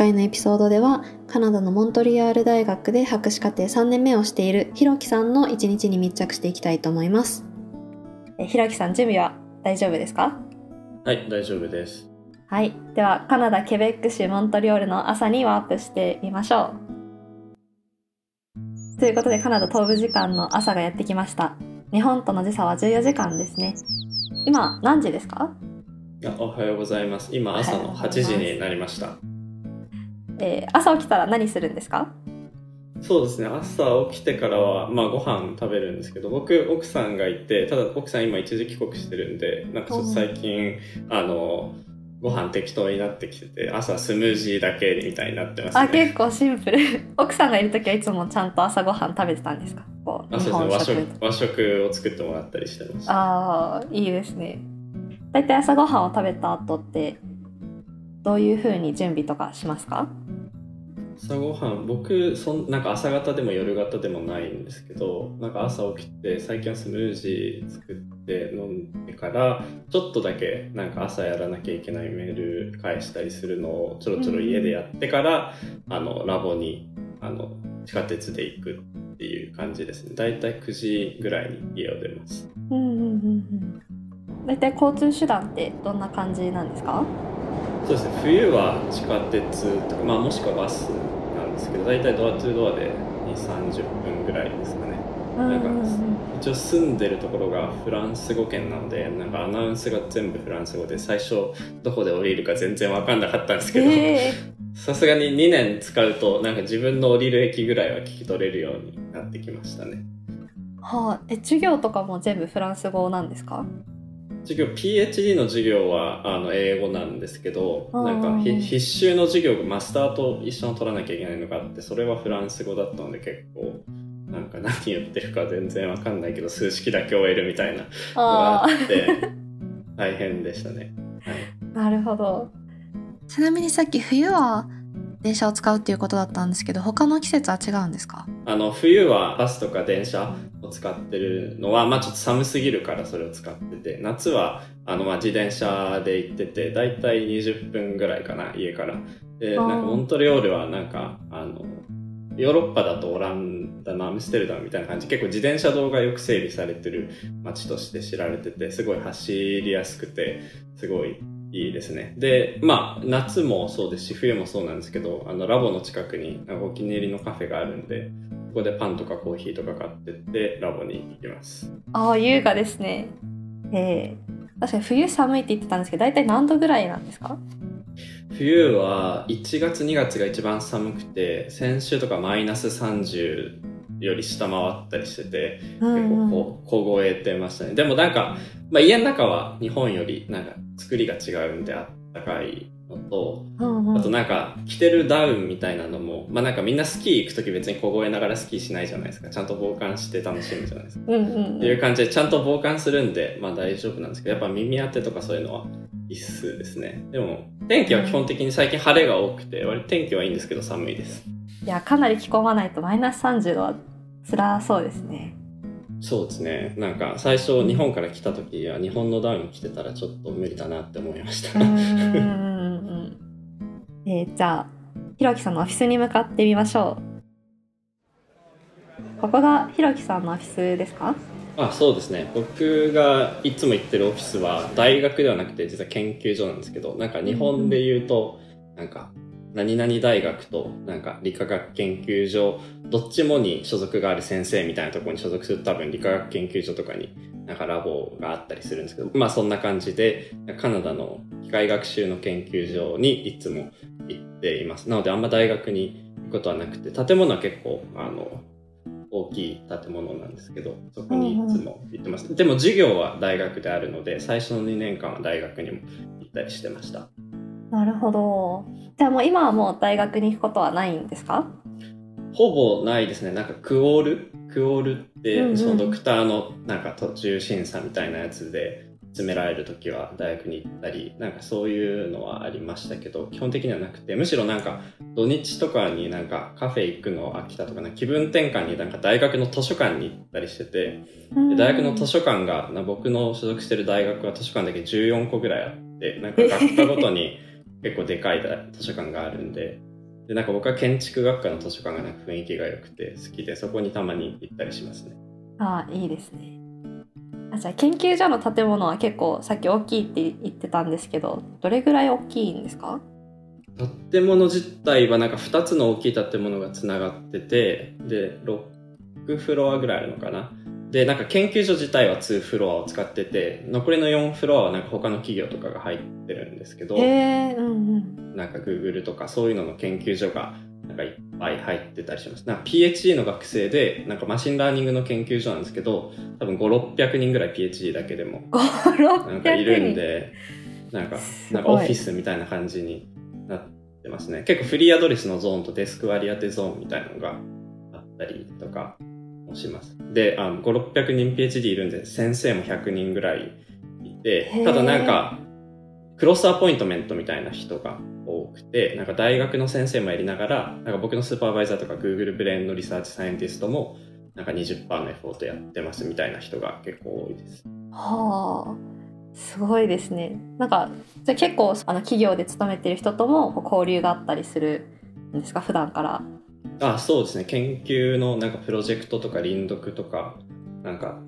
今回のエピソードではカナダのモントリアール大学で博士課程3年目をしているひろきさんの一日に密着していきたいと思います。えひろきさん準備は大丈夫ですか？はい、大丈夫です。はい。ではカナダケベック州モントリオールの朝にワープしてみましょう。ということでカナダ東部時間の朝がやってきました。日本との時差は14時間ですね。今何時ですか？あおはようございます。今朝の8時になりました。えー朝起きたら何するんですか？そうですね、朝起きてからは、まあご飯食べるんですけど、僕、奥さんがいて、ただ奥さん今一時帰国してるんで、なんかちょっと最近、あの、ご飯適当になってきてて、朝スムージーだけみたいになってますあね。結構シンプル。奥さんがいる時はいつもちゃんと朝ごはん食べてたんですか？こうあそうですね。和食、和食を作ってもらったりしてました。ああいいですね。だいたい朝ごはんを食べた後ってどういう風に準備とかしますか？朝ごはん僕そんなんか朝方でも夜方でもないんですけどなんか朝起きて最近はスムージー作って飲んでからちょっとだけなんか朝やらなきゃいけないメール返したりするのをちょろちょろ家でやってから、あのラボにあの地下鉄で行くっていう感じですね。だいたい9時ぐらいに家を出ます。うんうんうんうん。だいたい交通手段ってどんな感じなんですか？そうですね。冬は地下鉄とか、まあ、もしくはバスなんですけどだいたいドアトゥドアで2 3 0分ぐらいですかね。なんか一応住んでるところがフランス語圏なのでなんかアナウンスが全部フランス語で最初どこで降りるか全然分かんなかったんですけどえさすがに2年使うとなんか自分の降りる駅ぐらいは聞き取れるようになってきましたね。ーはあ、え授業とかも全部フランス語なんですか？授業 PhD の授業はあの英語なんですけどうんなんかひ必修の授業がマスターと一緒に取らなきゃいけないのがあってそれはフランス語だったので結構なんか 何言ってるか全然わかんないけど数式だけ終えるみたいなのがああって大変でしたね。はい。あなるほど。ちなみにさっき冬は電車を使うっていうことだったんですけど他の季節は違うんですか？あの冬はバスとか電車を使ってるのは、まあ、ちょっと寒すぎるからそれを使ってて夏はあの、まあ、自転車で行っててだいたい20分ぐらいかな家から。でなんかモントリオールはなんかあのヨーロッパだとオランダのアムステルダムみたいな感じ。結構自転車道がよく整備されてる街として知られててすごい走りやすくてすごいいいですね。で、まあ、夏もそうですし、冬もそうなんですけど、あの、ラボの近くにお気に入りのカフェがあるんで、ここでパンとかコーヒーとか買ってって、ラボに行きます。ああ優雅ですねえー、確かに冬寒いって言ってたんですけど大体何度ぐらいなんですか？冬は1月2月が一番寒くて、先週とかマイナス30より下回ったりしてて、結構こう凍えてましたね。でもなんか、まあ、家の中は日本よりなんか作りが違うんであったかいのと、あとなんか着てるダウンみたいなのも、まあなんかみんなスキー行くとき別に凍えながらスキーしないじゃないですか。ちゃんと防寒して楽しむじゃないですか。うんうんっていう感じでちゃんと防寒するんで、まあ大丈夫なんですけど、やっぱ耳当てとかそういうのは必須ですね。でも天気は基本的に最近晴れが多くて、割と天気はいいんですけど寒いです。いやかなり着込まないとマイナス30度は辛そうですねそうですね。なんか最初日本から来た時は日本のダウン着てたらちょっと無理だなって思いました。えーじゃあひろきさんのオフィスに向かってみましょう。ここがひろきさんのオフィスですか？あそうですね。僕がいつも行ってるオフィスは大学ではなくて実は研究所なんですけどなんか日本で言うとなんか何々大学となんか理化学研究所どっちもに所属がある先生みたいなところに所属すると多分理化学研究所とかになんかラボがあったりするんですけどまあそんな感じでカナダの機械学習の研究所にいつも行っています。なのであんま大学に行くことはなくて建物は結構あの大きい建物なんですけどそこにいつも行ってます、でも授業は大学であるので最初の2年間は大学にも行ったりしてました。なるほど。じゃあもう今はもう大学に行くことはないんですか？ほぼないですね。なんかクオール？クオールって、うんうん。そのドクターのなんか途中審査みたいなやつで詰められる時は大学に行ったりなんかそういうのはありましたけど基本的にはなくてむしろなんか土日とかになんかカフェ行くの飽きたとかな気分転換になんか大学の図書館に行ったりしててで大学の図書館がな僕の所属してる大学は図書館だけ14個ぐらいあってなんか学科ごとに 結構でかい図書館があるんで、で、なんか僕は建築学科の図書館がなんか雰囲気が良くて好きで、そこにたまに行ったりしますね。ああいいですねあじゃあ研究所の建物は結構さっき大きいって言ってたんですけどどれぐらい大きいんですか？建物自体はなんか2つの大きい建物がつながっててで6フロアぐらいあるのかな。でなんか研究所自体は2フロアを使ってて残りの4フロアはなんか他の企業とかが入ってるんですけどへえうんうん。なんか Google とかそういうのの研究所がいっぱい入ってたりします。なんか PhD の学生で、なんか machine learning の研究所なんですけど、多分5、600人ぐらい PhD だけでも、5、なんかいるん600で、なんか、ないんかオフィスみたいな感じになってますね。結構フリーアドレスのゾーンとデスク割り当てゾーンみたいなのがあったりとかもします。で、あの5、600人 PhD いるんで、先生も100人ぐらいいてただなんか、クロスアポイントメントみたいな人が多くて、なんか大学の先生もやりながら、なんか僕のスーパーバイザーとか Google Brain の research scientist も、なんか20%のエフォートやってますみたいな人が結構多いです。はあすごいですねなんかじゃあ結構あの企業で勤めてる人とも交流があったりするんですか？普段からあそうですね。研究のなんかプロジェクトとか輪読とか、なんか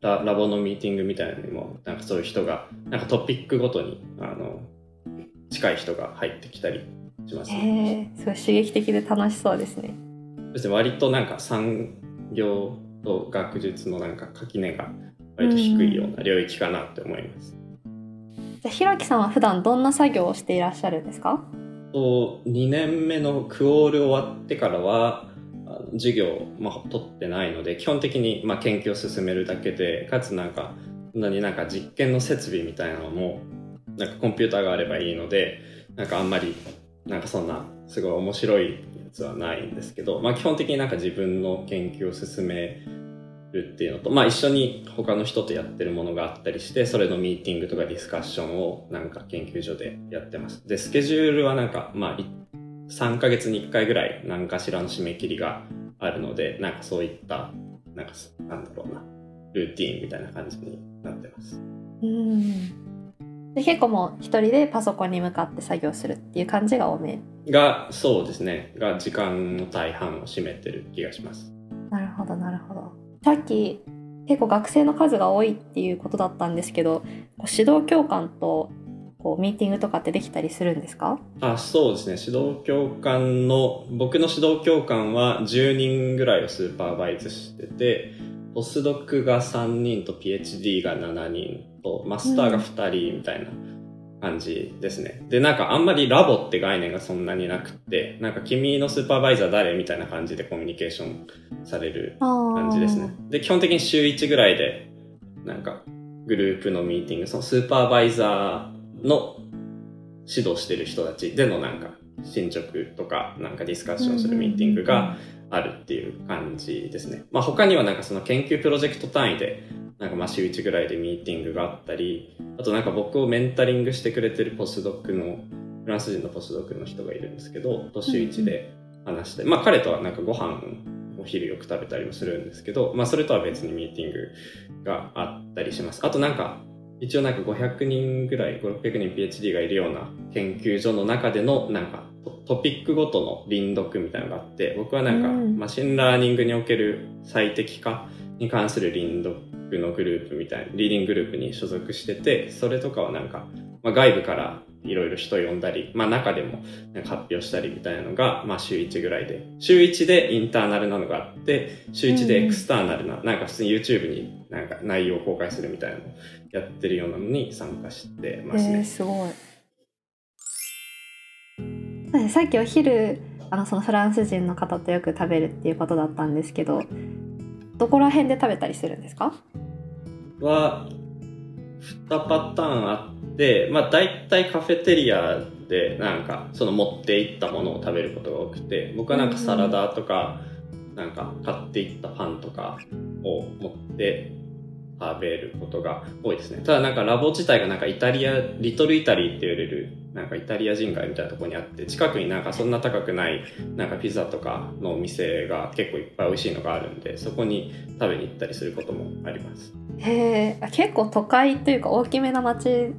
ララボのミーティングみたいなのにも、なんかそういう人が、なんかトピックごとに、あの、近い人が入ってきたりしますね。へえすごい刺激的で楽しそうですねそして割となんか産業と学術のなんか垣根が割と低いような領域かなって思います。じゃあひろきさんは普段どんな作業をしていらっしゃるんですか？と2年目のクオール終わってからは授業を、まあ、取ってないので基本的に、まあ、研究を進めるだけでかつなんかそんなになんか実験の設備みたいなのもなんかコンピューターがあればいいのでなんかあんまりなんかそんなすごい面白いやつはないんですけど、まあ、基本的になんか自分の研究を進めるっていうのと、まあ、一緒に他の人とやってるものがあったりしてそれのミーティングとかディスカッションをなんか研究所でやってます。でスケジュールはなんかまあ3ヶ月に1回ぐらい何かしらの締め切りがあるのでなんかそういったなんかなんだろうなルーティンみたいな感じになってます。うん。で結構もう一人でパソコンに向かって作業するっていう感じが多め。がそうですね。が時間の大半を占めてる気がします。なるほどなるほど。さっき結構学生の数が多いっていうことだったんですけど指導教官とこうミーティングとかってできたりするんですか？あそうですね。指導教官の僕の指導教官は10人ぐらいをスーパーバイズしててポスドクが3人と PhD が7人とマスターが2人みたいな感じですね、でなんかあんまりラボって概念がそんなになくってなんか君のスーパーバイザー誰みたいな感じでコミュニケーションされる感感じですね。で、基本的に週1ぐらいで、なんか、グループのミーティング、そのスーパーバイザーの指導してる人たちでのなんか、進捗とか、なんかディスカッションするミーティングがあるっていう感じですね。まあ他にはなんかその研究プロジェクト単位で、なんかまあ週1ぐらいでミーティングがあったり、あとなんか僕をメンタリングしてくれてるポスドックの、フランス人のポスドックの人がいるんですけど、と週1で話して、まあ彼とはなんかご飯お昼よく食べたりもするんですけど、まあそれとは別にミーティングがあったりします。あとなんか、一応なんか500人ぐらい、5、600人 PhD がいるような研究所の中でのなんかトトピックごとの輪読みたいなのがあって、僕はなんかうん machine learning における最適化に関する輪読のグループみたいな、 reading group に所属してて、それとかはなんか、まあ、外部からいろいろ人呼んだり、まあ中でも発表したりみたいなのが、まあ週1ぐらいで。週1でインターナルなのがあって、週1でエクスターナルな、なんか普通に YouTube になんか内容を公開するみたいなのをやってるようなのに参加してますえー、ね。すごいさっきお昼あのそのフランス人の方とよく食べるっていうことだったんですけどどこら辺で食べたりするんですか？は、2パターンあって、まあ大体カフェテリアでなんかその持っていったものを食べることが多くて、僕はなんかサラダとか、なんか買っていったパンとかを持って食べることが多いですね。ただなんかラボ自体がなんかイタリア、リトルイタリーって言われるなんかイタリア人街みたいなところにあって、近くになんかそんな高くないなんかピザとかのお店が結構いっぱい美味しいのがあるんで、そこに食べに行ったりすることもあります。へえ結構都会というか大きめな町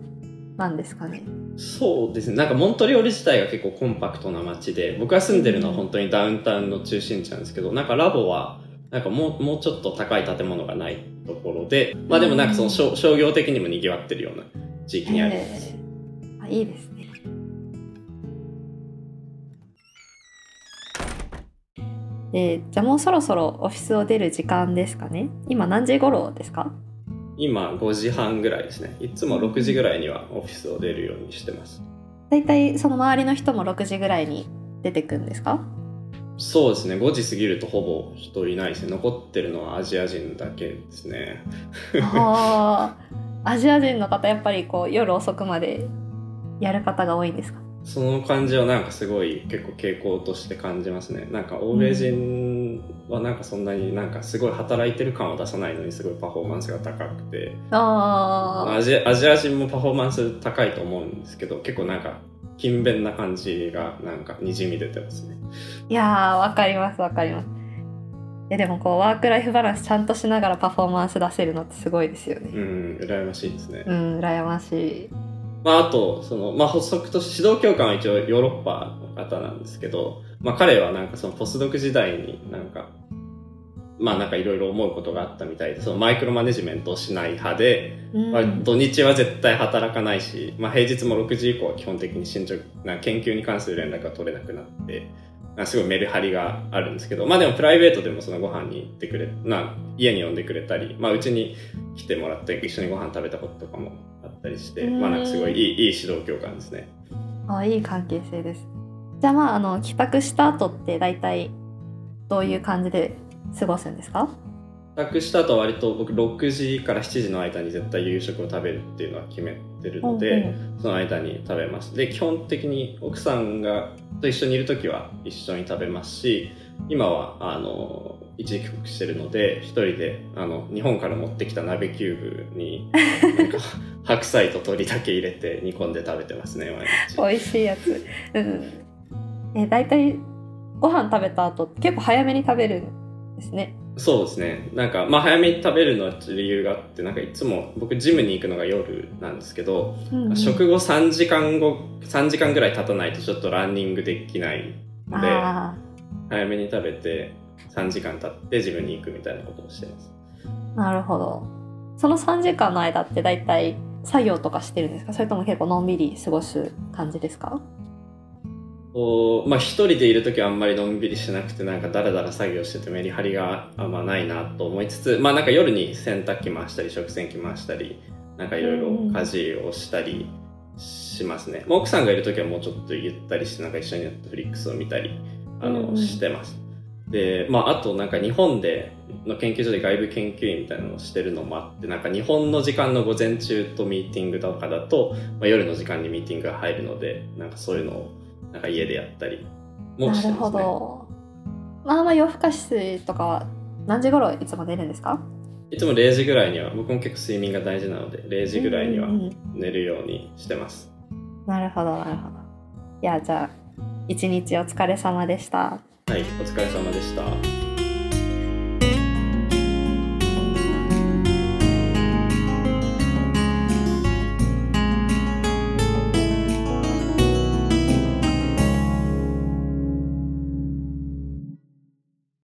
なんですかねそうですね。なんかモントリオール自体が結構コンパクトな街で、僕が住んでるのは本当にダウンタウンの中心地なんですけど、なんかラボは、なんかもう、もうちょっと高い建物がないところで、まあでもなんかその商商業的にも賑わってるような地域にあります。あいいですね。えーじゃあもうそろそろオフィスを出る時間ですかね。今何時頃ですか？今5時半ぐらいですね。いつも6時ぐらいにはオフィスを出るようにしてます。だいたいその周りの人も6時ぐらいに出てくんですか？そうですね。5時過ぎるとほぼ人いないですね。残ってるのはアジア人だけですね。ああ、アジア人の方やっぱりこう夜遅くまでやる方が多いんですか？その感じはなんかすごい結構傾向として感じますね。なんか欧米人はなんかそんなになんかすごい働いてる感を出さないのにすごいパフォーマンスが高くて、ああ、アジアアジア人もパフォーマンス高いと思うんですけど、結構なんか勤勉な感じがなんかにじみ出てますね。いやーわかりますわかります。いやでもこうワークライフバランスちゃんとしながらパフォーマンス出せるのってすごいですよね。うん、羨ましいですね。うん、羨ましい。まあ、あと、その、まあ、補足として指導教官は一応ヨーロッパの方なんですけど、まあ、彼はなんかそのポスドク時代になんか、まあなんかいろいろ思うことがあったみたいで、そのマイクロマネジメントをしない派で、うんまあ、土日は絶対働かないし、まあ、平日も6時以降は基本的に進捗、な研究に関する連絡が取れなくなって、すごいメリハリがあるんですけど、まあでもプライベートでもそのご飯に行ってくれ、まあ家に呼んでくれたり、まあうちに来てもらって一緒にご飯食べたこととかもあったりして、うんまあなんかすごいいいいい指導教官ですね。あいい関係性です。じゃあまああの帰宅した後って大体どういう感じで過ごすんですか？帰宅した後は割と僕6時から7時の間に絶対夕食を食べるっていうのは決めてるので、その間に食べます。で、基本的に奥さんがと一緒にいる時は一緒に食べますし、今は、あの、一時帰国してるので、一人で、あの、日本から持ってきた鍋キューブに、白菜と鶏だけ入れて煮込んで食べてますね、毎日。美味しいやつ。うん。え大体ご飯食べた後結構早めに食べるんですね。そうですね。なんか、まあ早めに食べるのは理由があって、なんかいつも僕ジムに行くのが夜なんですけど、うんうん食後3時間後、3時間ぐらい経たないとちょっとランニングできないので、あ早めに食べて3時間経って自分に行くみたいなことをしてます。あなるほど。その3時間の間って大体作業とかしてるんですか？それとも結構のんびり過ごす感じですか？こうまあ一人でいる時はあんまりのんびりしなくてなんかダラダラ作業しててメリハリがあんまないなと思いつつまあなんか夜に洗濯機回したり食洗機回したりなんかいろいろ家事をしたりしますね、まあ奥さんがいる時はもうちょっとゆったりしてなんか一緒にネットフリックスを見たりあの、してます。でまああとなんか日本での研究所で外部研究員みたいなのをしてるのもあってなんか日本の時間の午前中とミーティングとかだと、まあ、夜の時間にミーティングが入るのでなんかそういうのをなんか家でやったりもなるほしてますね。ど。まあまあ夜更かしとかは何時頃いつも出るんですか？いつも0時ぐらいには、僕も結構睡眠が大事なので、0時ぐらいにはうんうんうん寝るようにしてます。なるほどなるほど。いやじゃあ一日お疲れ様でした。はい、お疲れ様でした。